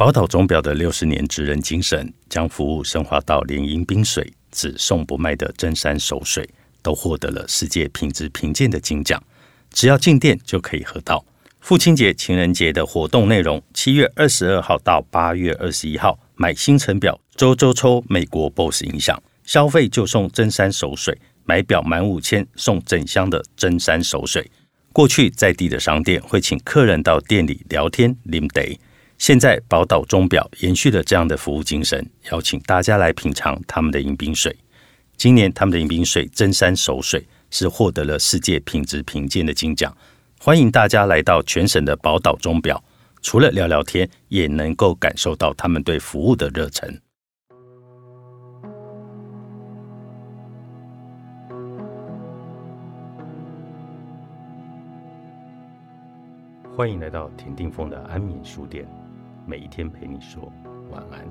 宝岛钟表的六十年职人精神，将服务升华到连饮冰水只送不卖的真山熟水，都获得了世界品质评鉴的金奖。只要进店就可以喝到。父亲节、情人节的活动内容：七月二十二号到八月二十一号，买星辰表周周抽美国 BOSS 音响，消费就送真山熟水，买表满五千送整箱的真山熟水。过去在地的商店会请客人到店里聊天、啉茶。现在宝岛钟表延续了这样的服务精神，邀请大家来品尝他们的饮冰水。今年他们的饮冰水真山熟水是获得了世界品质评鉴的金奖。欢迎大家来到全省的宝岛钟表，除了聊聊天，也能够感受到他们对服务的热忱。欢迎来到田定峰的安眠书店。每一天陪你说晚安。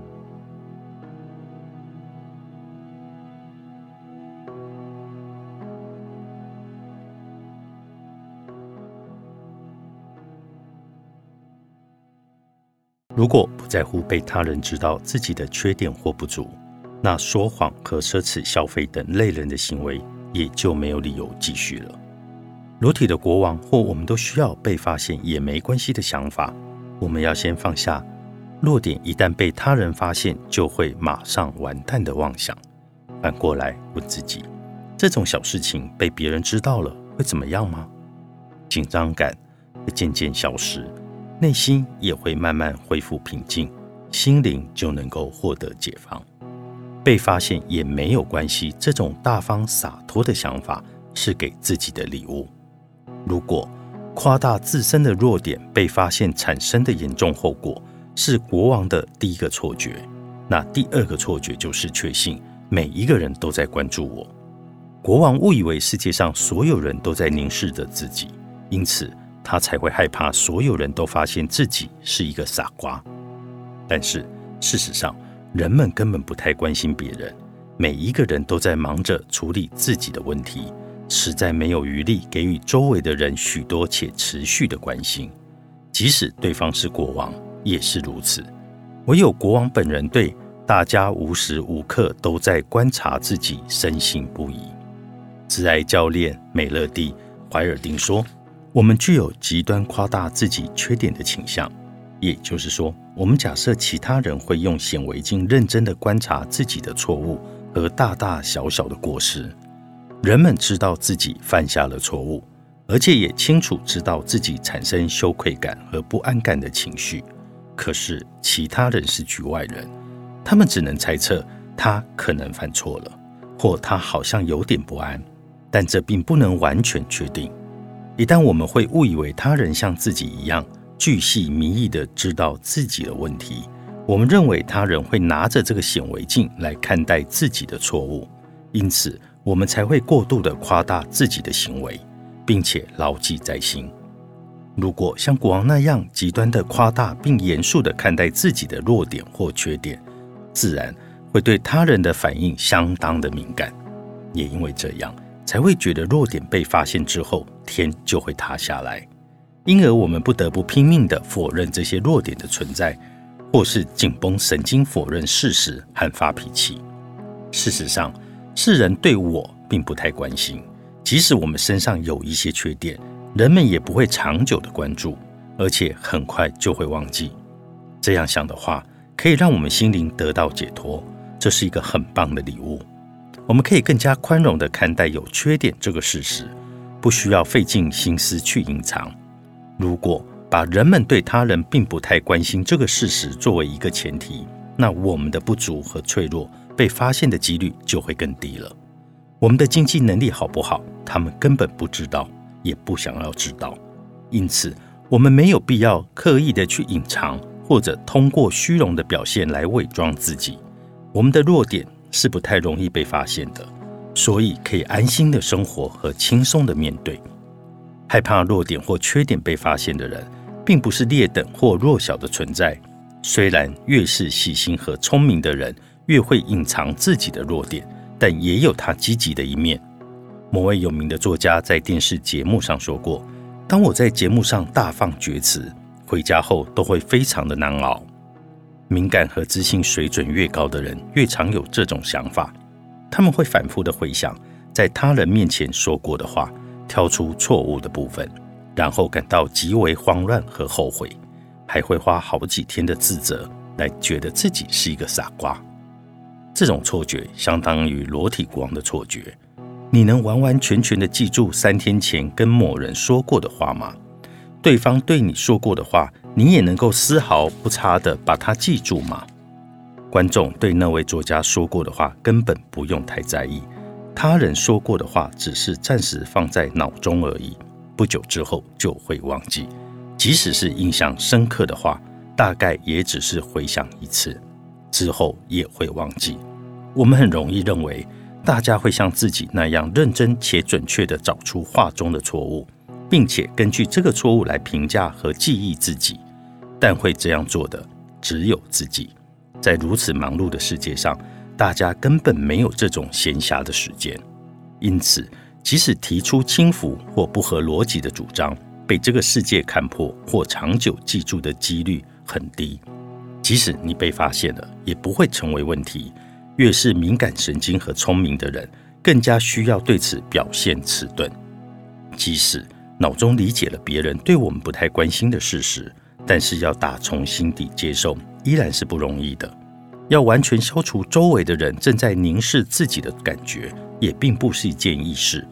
如果不在乎被他人知道自己的缺点或不足，那说谎和奢侈消费等累人的行为也就没有理由继续了。裸体的国王或我们都需要被发现也没关系的想法。我们要先放下弱点，一旦被他人发现，就会马上完蛋的妄想。反过来问自己：这种小事情被别人知道了，会怎么样吗？紧张感会渐渐消失，内心也会慢慢恢复平静，心灵就能够获得解放。被发现也没有关系，这种大方洒脱的想法是给自己的礼物。如果夸大自身的弱点被发现产生的严重后果，是国王的第一个错觉。那第二个错觉就是确信每一个人都在关注我。国王误以为世界上所有人都在凝视着自己，因此他才会害怕所有人都发现自己是一个傻瓜。但是事实上，人们根本不太关心别人，每一个人都在忙着处理自己的问题。实在没有余力给予周围的人许多且持续的关心，即使对方是国王也是如此。唯有国王本人对大家无时无刻都在观察自己，深信不疑。自爱教练美乐蒂怀尔丁说：“我们具有极端夸大自己缺点的倾向，也就是说，我们假设其他人会用显微镜认真的观察自己的错误和大大小小的过失。”人们知道自己犯下了错误，而且也清楚知道自己产生羞愧感和不安感的情绪。可是其他人是局外人，他们只能猜测他可能犯错了，或他好像有点不安，但这并不能完全确定。一旦我们会误以为他人像自己一样巨细靡遗的知道自己的问题，我们认为他人会拿着这个显微镜来看待自己的错误，因此。我们才会过度的夸大自己的行为，并且牢记在心。如果像国王那样极端的夸大并严肃的看待自己的弱点或缺点，自然会对他人的反应相当的敏感。也因为这样，才会觉得弱点被发现之后，天就会塌下来。因而我们不得不拼命的否认这些弱点的存在，或是紧绷神经否认事实和发脾气。事实上。世人对我并不太关心，即使我们身上有一些缺点，人们也不会长久的关注，而且很快就会忘记。这样想的话，可以让我们心灵得到解脱，这是一个很棒的礼物。我们可以更加宽容的看待有缺点这个事实，不需要费尽心思去隐藏。如果把人们对他人并不太关心这个事实作为一个前提，那我们的不足和脆弱。被发现的几率就会更低了。我们的经济能力好不好，他们根本不知道，也不想要知道。因此，我们没有必要刻意的去隐藏，或者通过虚荣的表现来伪装自己。我们的弱点是不太容易被发现的，所以可以安心的生活和轻松的面对。害怕弱点或缺点被发现的人，并不是劣等或弱小的存在。虽然越是细心和聪明的人，越会隐藏自己的弱点，但也有他积极的一面。某位有名的作家在电视节目上说过：“当我在节目上大放厥词，回家后都会非常的难熬。”敏感和自信水准越高的人，越常有这种想法。他们会反复的回想在他人面前说过的话，挑出错误的部分，然后感到极为慌乱和后悔，还会花好几天的自责来觉得自己是一个傻瓜。这种错觉相当于裸体国王的错觉。你能完完全全的记住三天前跟某人说过的话吗？对方对你说过的话？你也能够丝毫不差的把它记住吗？观众对那位作家说过的话根本不用太在意，他人说过的话只是暂时放在脑中而已，不久之后就会忘记。即使是印象深刻的话，大概也只是回想一次，之后也会忘记。我们很容易认为大家会像自己那样认真且准确地找出画中的错误。并且根据这个错误来评价和记忆自己，但会这样做的只有自己。在如此忙碌的世界上，大家根本没有这种闲暇的时间。因此，即使提出轻浮或不合逻辑的主张，被这个世界看破或长久记住的几率很低。即使你被发现了，也不会成为问题。越是敏感神经和聪明的人，更加需要对此表现迟钝。即使。脑中理解了别人对我们不太关心的事实，但是要打从心底接受依然是不容易的。要完全消除周围的人正在凝视自己的感觉，也并不是一件易事。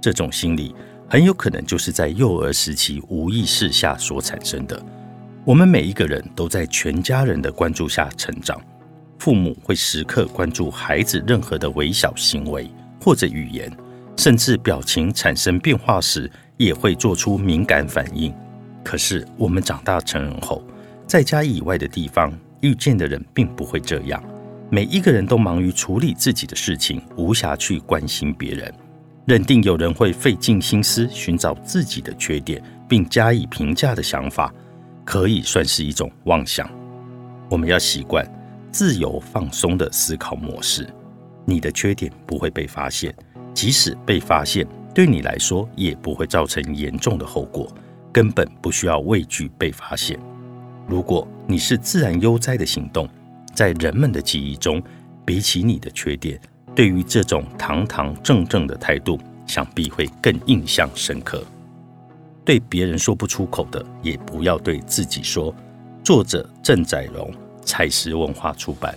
这种心理很有可能就是在幼儿时期无意识下所产生的。我们每一个人都在全家人的关注下成长，父母会时刻关注孩子任何的微小行为或者语言，甚至表情产生变化时。也会做出敏感反应。可是我们长大成人后，在家以外的地方遇见的人并不会这样。每一个人都忙于处理自己的事情，无暇去关心别人。认定有人会费尽心思寻找自己的缺点，并加以评价的想法，可以算是一种妄想。我们要习惯自由放松的思考模式。你的缺点不会被发现，即使被发现。对你来说也不会造成严重的后果，根本不需要畏惧被发现。如果你是自然悠哉的行动，在人们的记忆中，比起你的缺点，对于这种堂堂正正的态度，想必会更印象深刻。对别人说不出口的，也不要对自己说。作者郑载荣，采石文化出版。